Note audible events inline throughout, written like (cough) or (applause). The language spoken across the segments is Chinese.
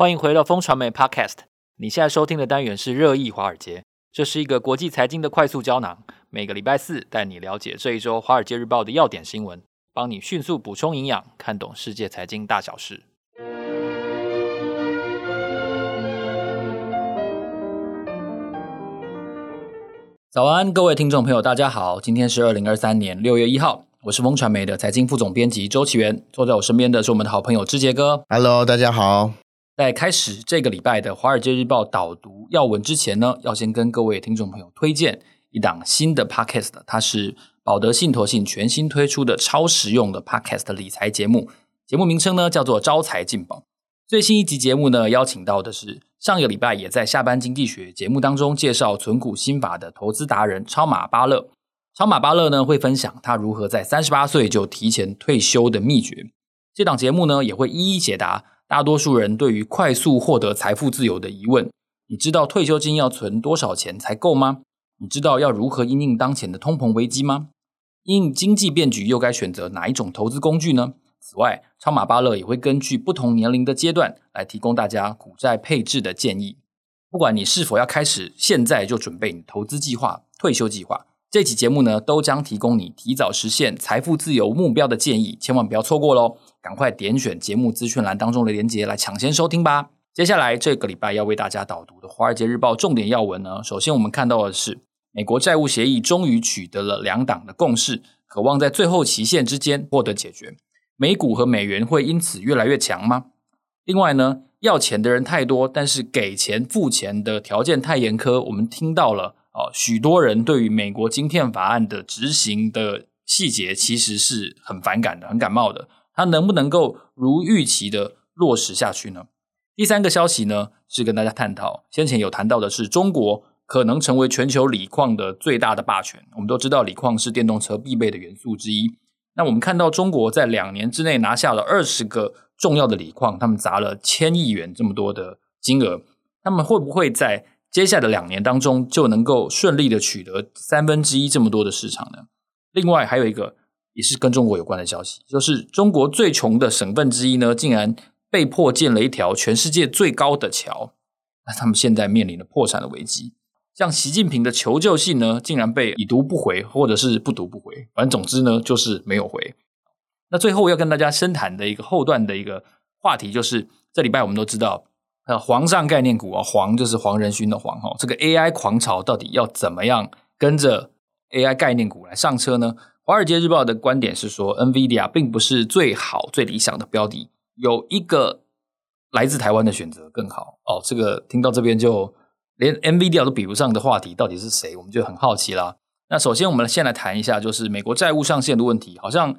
欢迎回到风传媒 Podcast。你现在收听的单元是热议华尔街，这是一个国际财经的快速胶囊。每个礼拜四带你了解这一周《华尔街日报》的要点新闻，帮你迅速补充营养，看懂世界财经大小事。早安，各位听众朋友，大家好，今天是二零二三年六月一号。我是风传媒的财经副总编辑周岐原，坐在我身边的是我们的好朋友之杰哥。Hello，大家好。在开始这个礼拜的《华尔街日报》导读要闻之前呢，要先跟各位听众朋友推荐一档新的 Podcast，它是保德信托信全新推出的超实用的 Podcast 理财节目，节目名称呢叫做《招财进宝》。最新一集节目呢，邀请到的是上个礼拜也在下班经济学节目当中介绍存股心法的投资达人超马巴勒。超马巴勒呢会分享他如何在三十八岁就提前退休的秘诀。这档节目呢也会一一解答大多数人对于快速获得财富自由的疑问。你知道退休金要存多少钱才够吗？你知道要如何因应当前的通膨危机吗？应经济变局又该选择哪一种投资工具呢？此外，超马巴勒也会根据不同年龄的阶段来提供大家股债配置的建议。不管你是否要开始现在就准备你投资计划、退休计划。这期节目呢，都将提供你提早实现财富自由目标的建议，千万不要错过喽！赶快点选节目资讯栏当中的链接来抢先收听吧。接下来这个礼拜要为大家导读的《华尔街日报》重点要闻呢，首先我们看到的是美国债务协议终于取得了两党的共识，渴望在最后期限之间获得解决。美股和美元会因此越来越强吗？另外呢，要钱的人太多，但是给钱付钱的条件太严苛，我们听到了。哦，许多人对于美国晶片法案的执行的细节其实是很反感的、很感冒的。它能不能够如预期的落实下去呢？第三个消息呢，是跟大家探讨，先前有谈到的是中国可能成为全球锂矿的最大的霸权。我们都知道锂矿是电动车必备的元素之一。那我们看到中国在两年之内拿下了二十个重要的锂矿，他们砸了千亿元这么多的金额，他们会不会在接下来的两年当中，就能够顺利的取得三分之一这么多的市场呢？另外还有一个也是跟中国有关的消息，就是中国最穷的省份之一呢，竟然被迫建了一条全世界最高的桥，那他们现在面临了破产的危机。像习近平的求救信呢，竟然被已读不回，或者是不读不回，反正总之呢，就是没有回。那最后要跟大家深谈的一个后段的一个话题，就是这礼拜我们都知道。呃，皇上概念股啊，黄就是黄仁勋的黄哈，这个 AI 狂潮到底要怎么样跟着 AI 概念股来上车呢？华尔街日报的观点是说，NVIDIA 并不是最好、最理想的标的，有一个来自台湾的选择更好哦。这个听到这边就连 NVIDIA 都比不上的话题，到底是谁？我们就很好奇啦。那首先我们先来谈一下，就是美国债务上限的问题，好像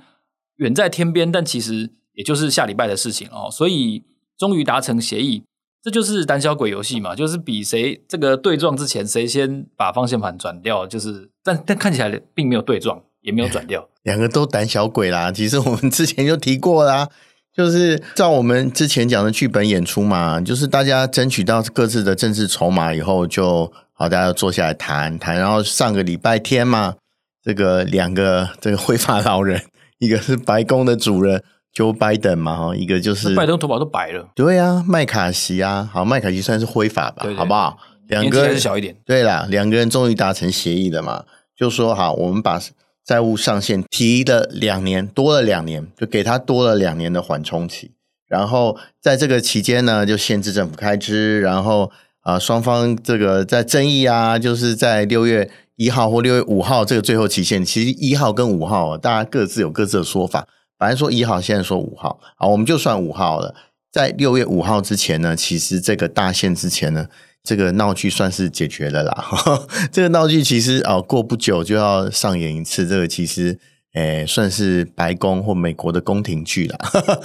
远在天边，但其实也就是下礼拜的事情哦。所以终于达成协议。这就是胆小鬼游戏嘛，就是比谁这个对撞之前谁先把方向盘转掉，就是但但看起来并没有对撞，也没有转掉，(laughs) 两个都胆小鬼啦。其实我们之前就提过啦，就是照我们之前讲的剧本演出嘛，就是大家争取到各自的政治筹码以后就，就好，大家要坐下来谈谈。然后上个礼拜天嘛，这个两个这个灰发老人，(laughs) 一个是白宫的主人。Joe Biden 嘛，哈，一个就是拜登头发都白了，对啊，麦卡锡啊，好，麦卡锡算是灰发吧，对对对，好不好？两个人小一点，对啦，两个人终于达成协议了嘛，就说好，我们把债务上限提了两年，多了两年，就给他多了两年的缓冲期，然后在这个期间呢，就限制政府开支，然后啊，双方这个在争议啊，就是在六月一号或六月五号这个最后期限，其实一号跟五号大家各自有各自的说法。反正说一号，现在说五号，啊，我们就算五号了。在六月五号之前呢，其实这个大限之前呢，这个闹剧算是解决了啦。呵 (laughs) 呵这个闹剧其实哦，过不久就要上演一次。这个其实诶，算是白宫或美国的宫廷剧啦。呵 (laughs) 呵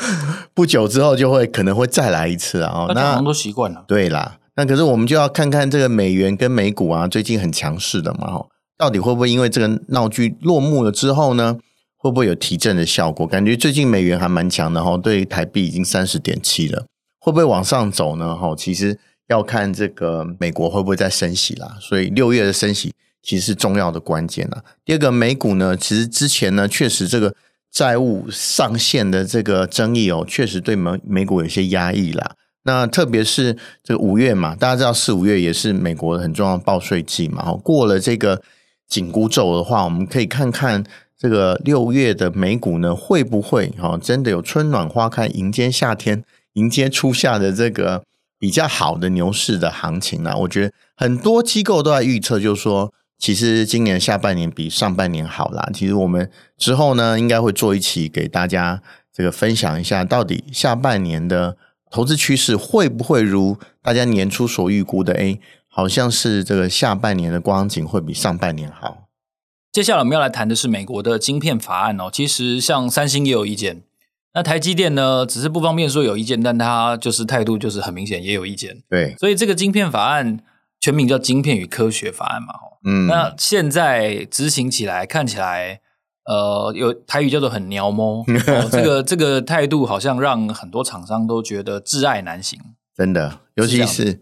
不久之后就会可能会再来一次啊。那都习惯了。对啦，那可是我们就要看看这个美元跟美股啊，最近很强势的嘛，到底会不会因为这个闹剧落幕了之后呢？会不会有提振的效果？感觉最近美元还蛮强的哈，对台币已经三十点七了，会不会往上走呢？哈，其实要看这个美国会不会再升息啦。所以六月的升息其实是重要的关键啦。第二个美股呢，其实之前呢确实这个债务上限的这个争议哦，确实对美美股有些压抑啦。那特别是这个五月嘛，大家知道四五月也是美国很重要的报税季嘛。过了这个紧箍咒的话，我们可以看看这个六月的美股呢，会不会哈真的有春暖花开，迎接夏天，迎接初夏的这个比较好的牛市的行情呢？我觉得很多机构都在预测，就是说，其实今年下半年比上半年好啦。其实我们之后呢，应该会做一期给大家这个分享一下，到底下半年的投资趋势会不会如大家年初所预估的？诶，好像是这个下半年的光景会比上半年好。接下来我们要来谈的是美国的晶片法案哦。其实像三星也有意见，那台积电呢，只是不方便说有意见，但他就是态度就是很明显也有意见。对，所以这个晶片法案全名叫《晶片与科学法案》嘛。嗯，那现在执行起来看起来。呃，有台语叫做很鸟摸、(laughs) 哦，这个这个态度好像让很多厂商都觉得挚爱难行。真的，尤其是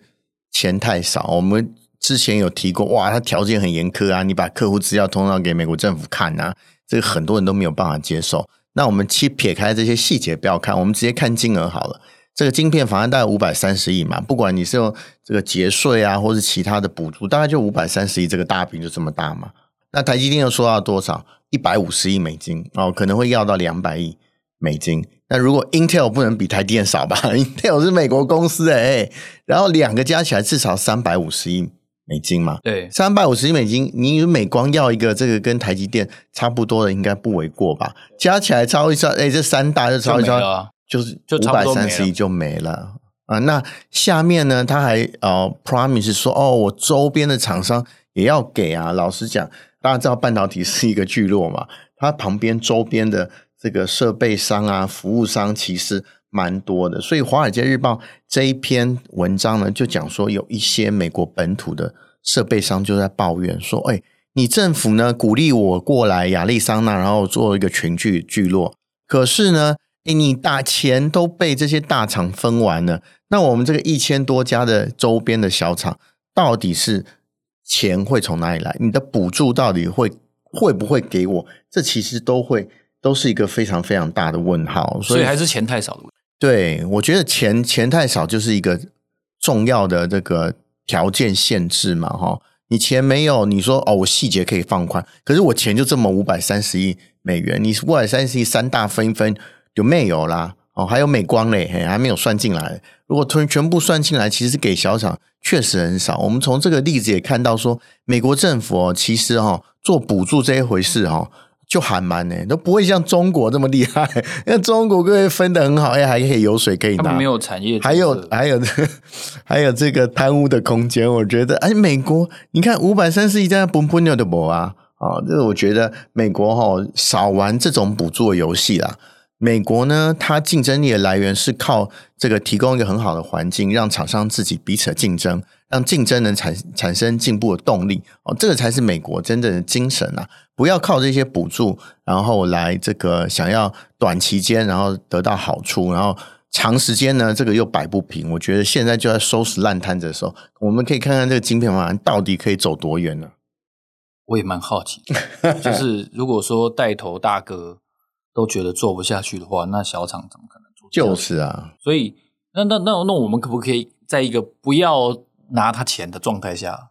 钱太少。我们之前有提过，哇，它条件很严苛啊，你把客户资料通常给美国政府看啊，这个很多人都没有办法接受。那我们去撇开这些细节不要看，我们直接看金额好了。这个晶片法案大概五百三十亿嘛，不管你是用这个节税啊，或是其他的补助，大概就五百三十亿，这个大饼就这么大嘛。那台积电又说到多少？一百五十亿美金哦，可能会要到两百亿美金。那如果 Intel 不能比台积电少吧？(laughs) Intel 是美国公司诶，然后两个加起来至少三百五十亿美金嘛。对，三百五十亿美金，你美光要一个这个跟台积电差不多的，应该不为过吧？加起来超一超，哎，这三大就超一超，就，就是五百三十亿就没了啊。那下面呢，他还呃 promise 说，哦，我周边的厂商也要给啊。老实讲。大家知道半导体是一个聚落嘛？它旁边周边的这个设备商啊、服务商其实蛮多的。所以《华尔街日报》这一篇文章呢，就讲说有一些美国本土的设备商就在抱怨说：“哎，你政府呢鼓励我过来亚利桑那，然后做一个群聚聚落，可是呢，哎，你大钱都被这些大厂分完了，那我们这个一千多家的周边的小厂到底是？”钱会从哪里来？你的补助到底会会不会给我？这其实都会都是一个非常非常大的问号。所以，所以还是钱太少的问题。对，我觉得钱钱太少就是一个重要的这个条件限制嘛，哈。你钱没有，你说哦，我细节可以放宽，可是我钱就这么五百三十亿美元，你五百三十亿三大分分就没有啦。哦，还有美光嘞，嘿，还没有算进来。如果全全部算进来，其实给小厂确实很少。我们从这个例子也看到说，美国政府哦，其实哈做补助这一回事哈，就还蛮呢，都不会像中国这么厉害。(laughs) 因为中国各位分的很好，哎，还可以有水可以拿，没有产业，还有还有 (laughs) 还有这个贪污的空间。我觉得，哎，美国你看五百三十亿在崩崩的博啊，啊，这个我觉得美国哈少玩这种补助的游戏啦。美国呢，它竞争力的来源是靠这个提供一个很好的环境，让厂商自己彼此的竞争，让竞争能产产生进步的动力哦，这个才是美国真正的精神啊！不要靠这些补助，然后来这个想要短期间然后得到好处，然后长时间呢这个又摆不平。我觉得现在就在收拾烂摊子的时候，我们可以看看这个晶片法案到底可以走多远呢？我也蛮好奇，就是如果说带头大哥。都觉得做不下去的话，那小厂怎么可能做？就是啊，所以那那那那我们可不可以在一个不要拿他钱的状态下，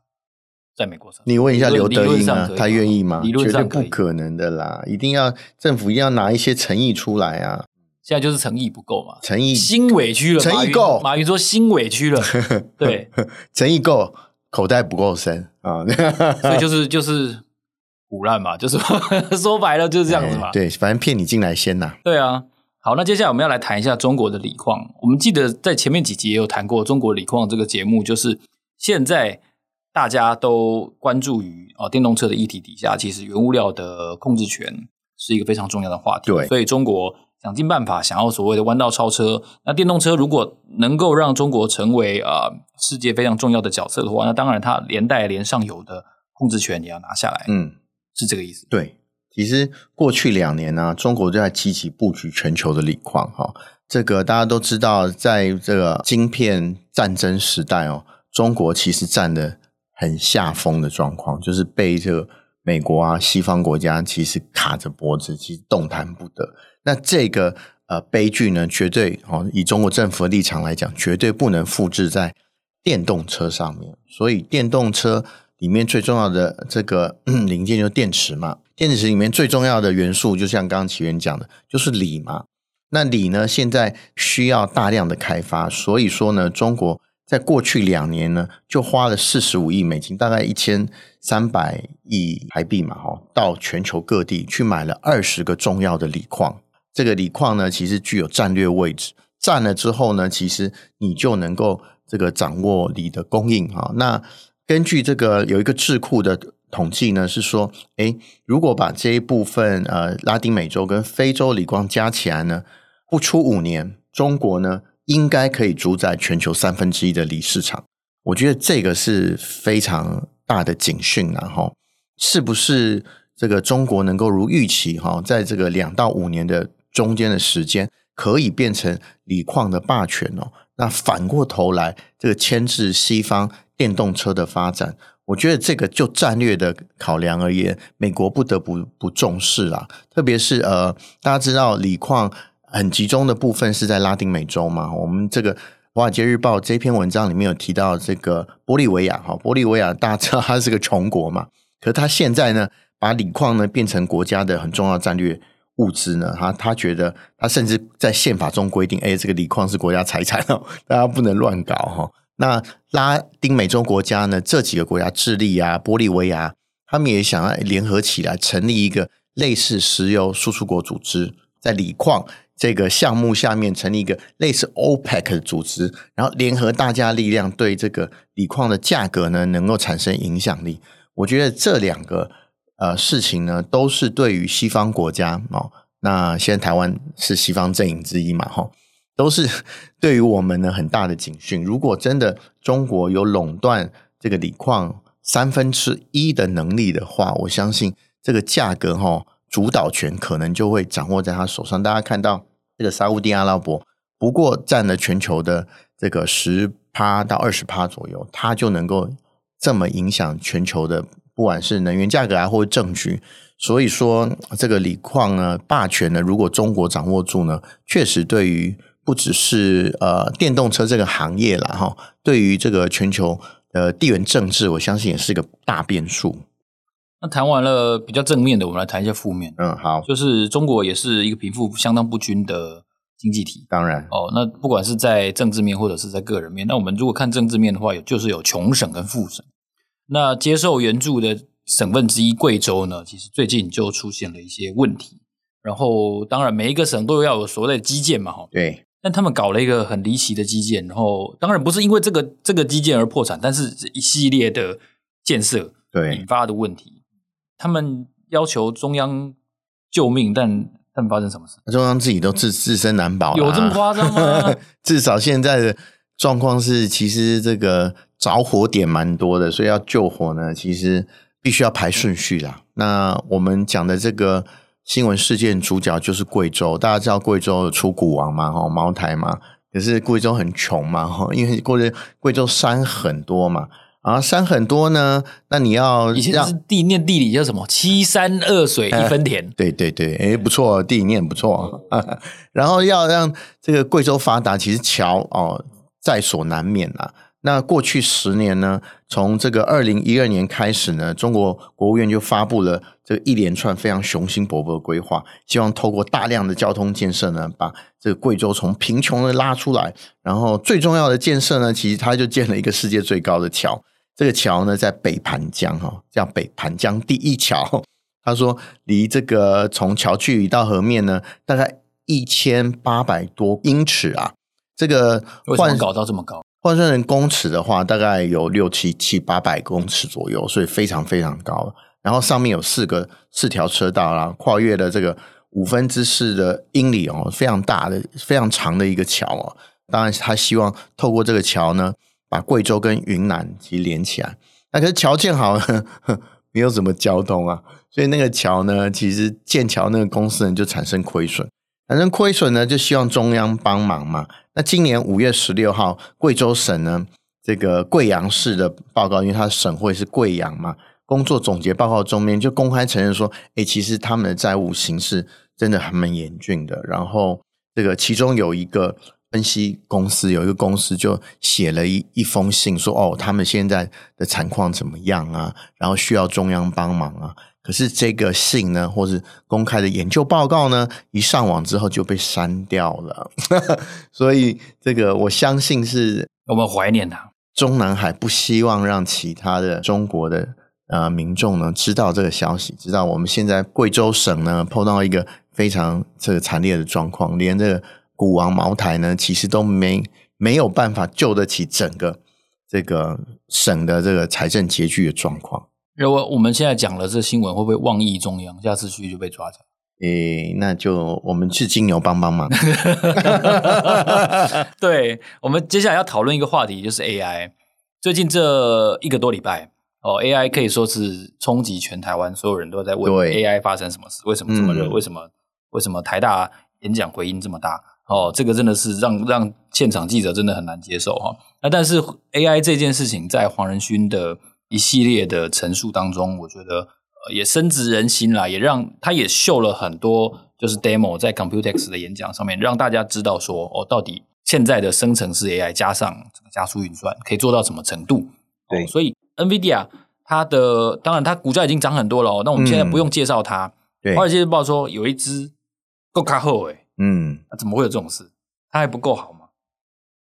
在美国上？你问一下刘德英啊，他愿意吗？理论上不可能的啦！一定要政府一定要拿一些诚意出来啊！现在就是诚意不够嘛，诚意心委屈了，诚意够。马云说心委屈了，(laughs) 对，(laughs) 诚意够，口袋不够深啊，(laughs) 所以就是就是。唬烂嘛，就是 (laughs) 说白了就是这样子嘛。对，反正骗你进来先呐。对啊，好，那接下来我们要来谈一下中国的锂矿。我们记得在前面几集也有谈过中国锂矿这个节目，就是现在大家都关注于哦电动车的议题底下，其实原物料的控制权是一个非常重要的话题。对，所以中国想尽办法想要所谓的弯道超车。那电动车如果能够让中国成为啊、呃、世界非常重要的角色的话，那当然它连带连上游的控制权也要拿下来。嗯。是这个意思。对，其实过去两年呢、啊，中国就在积极布局全球的锂矿。哈，这个大家都知道，在这个晶片战争时代哦，中国其实占的很下风的状况，就是被这个美国啊、西方国家其实卡着脖子，其实动弹不得。那这个呃悲剧呢，绝对哦，以中国政府的立场来讲，绝对不能复制在电动车上面。所以电动车里面最重要的这个 (clears throat) 零件就是电池嘛，电池里面最重要的元素，就像刚刚岐原讲的，就是锂嘛。那锂呢，现在需要大量的开发，所以说呢，中国在过去两年呢，就花了四十五亿美金，大概一千三百亿台币嘛，哈，到全球各地去买了二十个重要的锂矿。这个锂矿呢，其实具有战略位置，占了之后呢，其实你就能够这个掌握锂的供应哈。那根据这个有一个智库的统计呢，是说，诶，如果把这一部分呃拉丁美洲跟非洲锂矿加起来呢，不出五年，中国呢应该可以主宰全球三分之一的锂市场。我觉得这个是非常大的警讯啊！哈，是不是这个中国能够如预期哈，在这个两到五年的中间的时间，可以变成锂矿的霸权哦？那反过头来，这个牵制西方电动车的发展，我觉得这个就战略的考量而言，美国不得不不重视啦。特别是呃，大家知道锂矿。很集中的部分是在拉丁美洲嘛？我们这个《华尔街日报》这篇文章里面有提到这个玻利维亚，哈，玻利维亚大家知道它是个穷国嘛，可是他现在呢，把锂矿呢变成国家的很重要战略物资呢，他他觉得他甚至在宪法中规定，哎，这个锂矿是国家财产哦，大家不能乱搞哈。那拉丁美洲国家呢，这几个国家，智利啊、玻利维亚，他们也想要联合起来，成立一个类似石油输出国组织，在锂矿。这个项目下面成立一个类似 OPEC 的组织，然后联合大家力量对这个锂矿的价格呢，能够产生影响力。我觉得这两个呃事情呢，都是对于西方国家哦，那现在台湾是西方阵营之一嘛，哈，都是 (laughs) 对于我们呢很大的警讯。如果真的中国有垄断这个锂矿三分之一的能力的话，我相信这个价格哈。主导权可能就会掌握在他手上。大家看到这个沙乌地阿拉伯，不过占了全球的这个十趴到二十趴左右，它就能够这么影响全球的，不管是能源价格啊，或者政局。所以说，这个锂矿呢，霸权呢，如果中国掌握住呢，确实对于不只是呃电动车这个行业了，哈，对于这个全球呃地缘政治，我相信也是一个大变数。那谈完了比较正面的，我们来谈一下负面。嗯，好，就是中国也是一个贫富相当不均的经济体。当然，哦，那不管是在政治面或者是在个人面，那我们如果看政治面的话，有就是有穷省跟富省。那接受援助的省份之一贵州呢，其实最近就出现了一些问题。然后，当然每一个省都要有所谓的基建嘛，哈。对。但他们搞了一个很离奇的基建，然后当然不是因为这个这个基建而破产，但是一系列的建设对引发的问题。他们要求中央救命，但但发生什么事？中央自己都自自身难保，有这么夸张吗？(laughs) 至少现在的状况是，其实这个着火点蛮多的，所以要救火呢，其实必须要排顺序啦。那我们讲的这个新闻事件主角就是贵州，大家知道贵州有出股王嘛，哈，茅台嘛，可是贵州很穷嘛，哈，因为贵州贵州山很多嘛。啊，山很多呢，那你要以前是地念地理叫什么？七山二水一分田。对对对，哎，不错，地理念不错。(laughs) 然后要让这个贵州发达，其实桥哦在所难免啊。那过去十年呢，从这个二零一二年开始呢，中国国务院就发布了这个一连串非常雄心勃勃的规划，希望透过大量的交通建设呢，把这个贵州从贫穷的拉出来。然后最重要的建设呢，其实它就建了一个世界最高的桥。这个桥呢，在北盘江哈，叫北盘江第一桥。他说，离这个从桥距离到河面呢，大概一千八百多英尺啊。这个换搞到这么高？换算成公尺的话，大概有六七七八百公尺左右，所以非常非常高。然后上面有四个四条车道啦，跨越了这个五分之四的英里哦，非常大的、非常长的一个桥哦。当然，他希望透过这个桥呢。把贵州跟云南其实连起来，那可是桥建好了，(laughs) 没有什么交通啊，所以那个桥呢，其实建桥那个公司呢就产生亏损，产生亏损呢就希望中央帮忙嘛。那今年五月十六号，贵州省呢这个贵阳市的报告，因为它省会是贵阳嘛，工作总结报告中面就公开承认说，哎，其实他们的债务形势真的还蛮严峻的，然后。这个其中有一个分析公司，有一个公司就写了一一封信说，哦，他们现在的产况怎么样啊？然后需要中央帮忙啊。可是这个信呢，或是公开的研究报告呢，一上网之后就被删掉了。(laughs) 所以这个我相信是我们怀念他。中南海不希望让其他的中国的呃民众呢知道这个消息，知道我们现在贵州省呢碰到一个非常这个惨烈的状况，连这个古王茅台呢其实都没没有办法救得起整个这个省的这个财政拮据的状况。如果我们现在讲了这新闻，会不会妄议中央？下次去就被抓起来？诶，那就我们去金牛帮帮忙。(laughs) 对，我们接下来要讨论一个话题，就是 AI。最近这一个多礼拜，哦，AI 可以说是冲击全台湾，所有人都在问 AI 发生什么事？为什么这么热？嗯、为什么为什么台大演讲回音这么大？哦，这个真的是让让现场记者真的很难接受哈。那但是 AI 这件事情，在黄仁勋的一系列的陈述当中，我觉得呃也深植人心啦，也让他也秀了很多，就是 demo 在 Computex 的演讲上面，让大家知道说哦，到底现在的生成式 AI 加上这个加速运算可以做到什么程度？对，哦、所以 NVIDIA 它的当然它股价已经涨很多了哦，那我们现在不用介绍它。对，华尔街日报说有一只够卡后诶，嗯，那怎么会有这种事？它还不够好吗？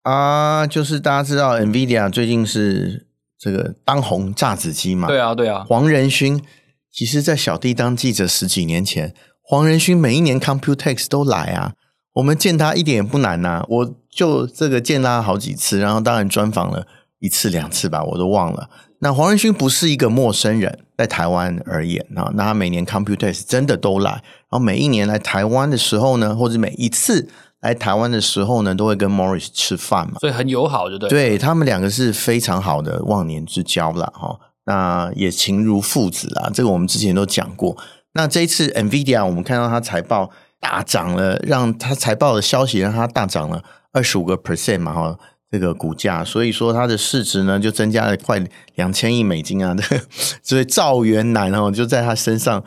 啊，就是大家知道 NVIDIA 最近是。这个当红炸子鸡嘛，对啊，对啊。黄仁勋其实，在小弟当记者十几年前，黄仁勋每一年 Computex 都来啊，我们见他一点也不难呐、啊。我就这个见他好几次，然后当然专访了一次两次吧，我都忘了。那黄仁勋不是一个陌生人，在台湾而言啊，那他每年 Computex 真的都来，然后每一年来台湾的时候呢，或者每一次。来台湾的时候呢，都会跟 Morris 吃饭嘛，所以很友好，对不对？对，他们两个是非常好的忘年之交啦。哈。那也情如父子啦，这个我们之前都讲过。那这一次 NVIDIA，我们看到它财报大涨了，让它财报的消息让它大涨了二十五个 percent 嘛，哈，这个股价，所以说它的市值呢就增加了快两千亿美金啊，这 (laughs) 个所以赵元男哦就在他身上，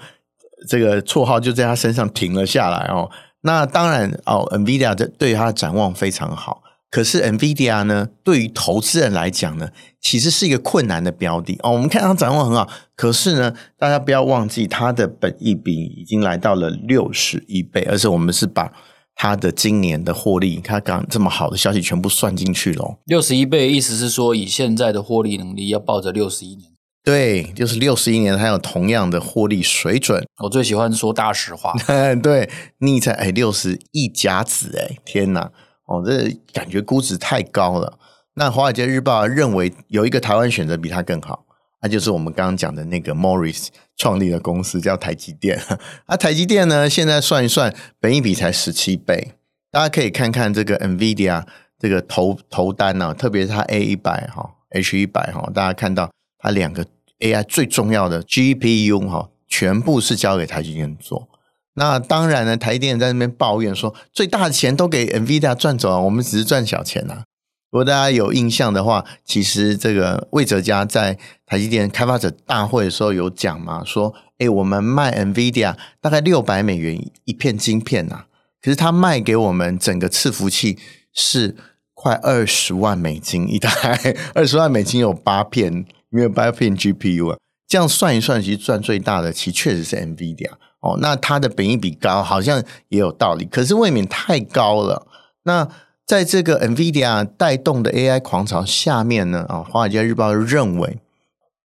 这个绰号就在他身上停了下来哦。那当然哦，NVIDIA 的对它的展望非常好。可是 NVIDIA 呢，对于投资人来讲呢，其实是一个困难的标的哦。我们看它展望很好，可是呢，大家不要忘记它的本益比已经来到了六十一倍，而且我们是把它的今年的获利，它刚这么好的消息全部算进去了。六十一倍意思是说，以现在的获利能力，要抱着六十一年。对，就是六十一年，它有同样的获利水准。我最喜欢说大实话。(laughs) 对，逆才哎六十亿甲子哎，天哪！哦，这感觉估值太高了。那《华尔街日报》认为有一个台湾选择比它更好，那就是我们刚刚讲的那个 Morris 创立的公司叫台积电。(laughs) 啊，台积电呢，现在算一算，本益比才十七倍。大家可以看看这个 NVIDIA 这个投投单呢、啊，特别是它 A 一百哈，H 一百哈，大家看到。它两个 AI 最重要的 GPU 哈，全部是交给台积电做。那当然呢，台积电在那边抱怨说，最大的钱都给 NVIDIA 赚走了，我们只是赚小钱呐、啊。如果大家有印象的话，其实这个魏哲家在台积电开发者大会的时候有讲嘛，说，哎，我们卖 NVIDIA 大概六百美元一片晶片呐、啊，可是他卖给我们整个伺服器是快二十万美金一台，二十万美金有八片。因为八片 GPU 啊，这样算一算，其实赚最大的，其实确实是 NVIDIA 哦。那它的本益比高，好像也有道理，可是未免太高了。那在这个 NVIDIA 带动的 AI 狂潮下面呢，啊，华尔街日报认为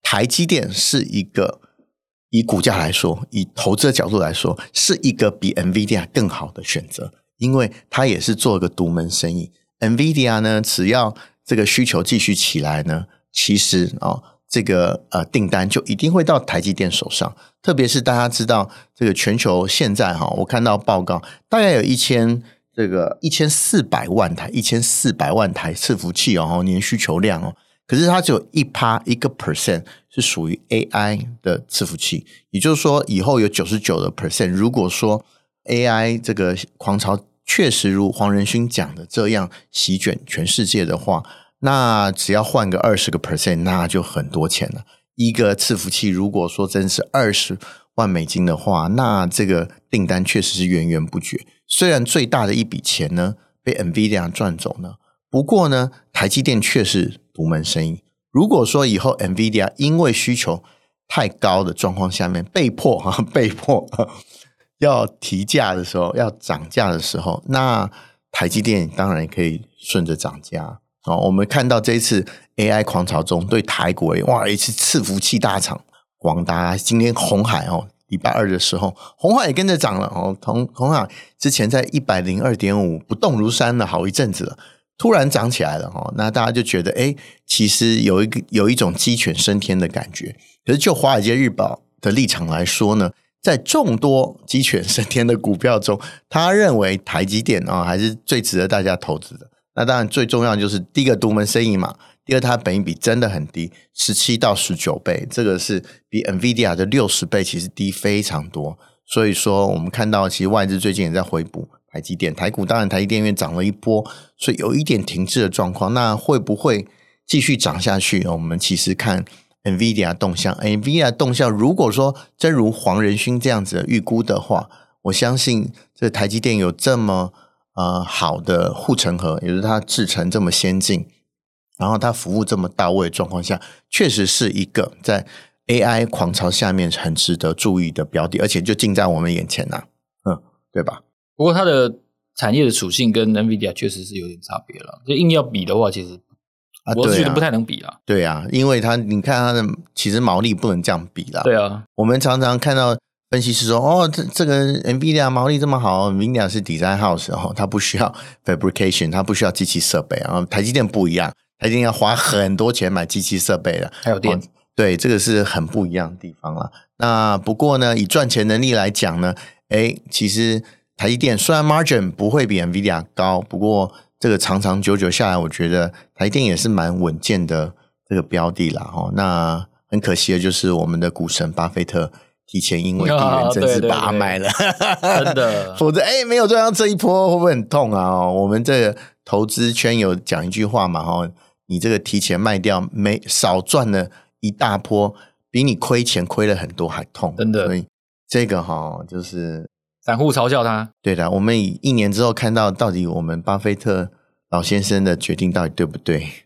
台积电是一个以股价来说，以投资的角度来说，是一个比 NVIDIA 更好的选择，因为它也是做一个独门生意。NVIDIA 呢，只要这个需求继续起来呢。其实啊、哦，这个呃订单就一定会到台积电手上。特别是大家知道，这个全球现在哈，我看到报告，大概有一千这个一千四百万台，一千四百万台伺服器哦，年需求量哦。可是它只有一趴一个 percent 是属于 AI 的伺服器，也就是说，以后有九十九的 percent。如果说 AI 这个狂潮确实如黄仁勋讲的这样席卷全世界的话，那只要换个二十个 percent，那就很多钱了。一个伺服器，如果说真是二十万美金的话，那这个订单确实是源源不绝。虽然最大的一笔钱呢被 NVIDIA 赚走呢，不过呢，台积电却是独门生意。如果说以后 NVIDIA 因为需求太高的状况下面被迫哈 (laughs) 被迫 (laughs) 要提价的时候，要涨价的时候，那台积电当然也可以顺着涨价。哦，我们看到这一次 AI 狂潮中对台股哇，一次伺服器大厂广达，今天红海哦，礼拜二的时候，红海也跟着涨了哦。同红海之前在一百零二点五不动如山了好一阵子了，突然涨起来了哦。那大家就觉得，哎，其实有一个有一种鸡犬升天的感觉。可是就华尔街日报的立场来说呢，在众多鸡犬升天的股票中，他认为台积电啊还是最值得大家投资的。那当然，最重要的就是第一个独门生意嘛，第二它本益比真的很低，十七到十九倍，这个是比 NVIDIA 的六十倍其实低非常多。所以说，我们看到其实外资最近也在回补台积电，台股当然台积电因为涨了一波，所以有一点停滞的状况。那会不会继续涨下去？我们其实看 NVIDIA 动向，NVIDIA 动向如果说真如黄仁勋这样子预估的话，我相信这台积电有这么。呃，好的护城河，也就是它制成这么先进，然后它服务这么到位的状况下，确实是一个在 AI 狂潮下面很值得注意的标的，而且就近在我们眼前呐、啊，嗯，对吧？不过它的产业的属性跟 NVIDIA 确实是有点差别了，就硬要比的话，其实啊我是觉得不太能比啊。对啊，因为它你看它的其实毛利不能这样比啦。对啊，我们常常看到。分析师说：“哦，这这个 NVIDIA 毛利这么好，NVIDIA 是 design house，然后它不需要 fabrication，它不需要机器设备。然后台积电不一样，台积电要花很多钱买机器设备的，还有电。对，这个是很不一样的地方了。那不过呢，以赚钱能力来讲呢，诶，其实台积电虽然 margin 不会比 NVIDIA 高，不过这个长长久久下来，我觉得台积电也是蛮稳健的这个标的啦。哦，那很可惜的就是我们的股神巴菲特。”提前因为地缘政治把它卖了，真的，(laughs) 否则哎，没有赚到这一波会不会很痛啊？我们这个投资圈有讲一句话嘛，哈，你这个提前卖掉，没少赚了一大波，比你亏钱亏了很多还痛，真的。所以这个哈，就是散户嘲笑他。对的，我们以一年之后看到到底我们巴菲特老先生的决定到底对不对？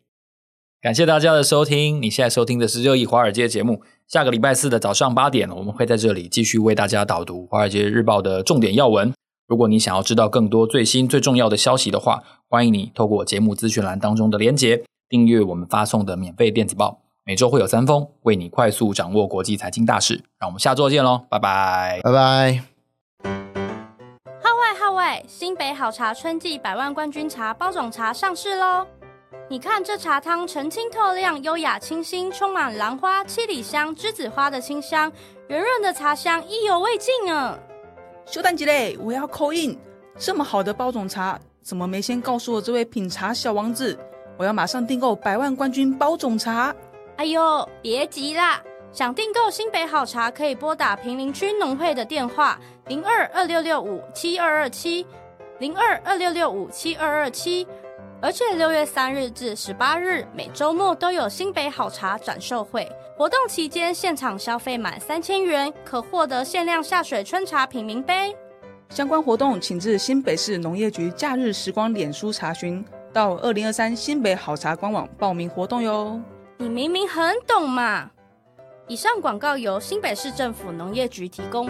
感谢大家的收听，你现在收听的是热议华尔街节目。下个礼拜四的早上八点，我们会在这里继续为大家导读《华尔街日报》的重点要闻。如果你想要知道更多最新最重要的消息的话，欢迎你透过节目资讯栏当中的连结，订阅我们发送的免费电子报。每周会有三封，为你快速掌握国际财经大事。让我们下周见喽，拜拜，拜拜。号外号外，新北好茶春季百万冠军茶包种茶上市喽！你看这茶汤澄清透亮、优雅清新，充满兰花、七里香、栀子花的清香，圆润的茶香意犹未尽啊！修蛋鸡嘞，我要 call in，这么好的包种茶，怎么没先告诉我这位品茶小王子？我要马上订购百万冠军包种茶！哎呦，别急啦，想订购新北好茶，可以拨打平林区农会的电话零二二六六五七二二七零二二六六五七二二七。而且六月三日至十八日，每周末都有新北好茶展售会活动，期间现场消费满三千元，可获得限量下水春茶品茗杯。相关活动请至新北市农业局假日时光脸书查询，到二零二三新北好茶官网报名活动哟。你明明很懂嘛！以上广告由新北市政府农业局提供。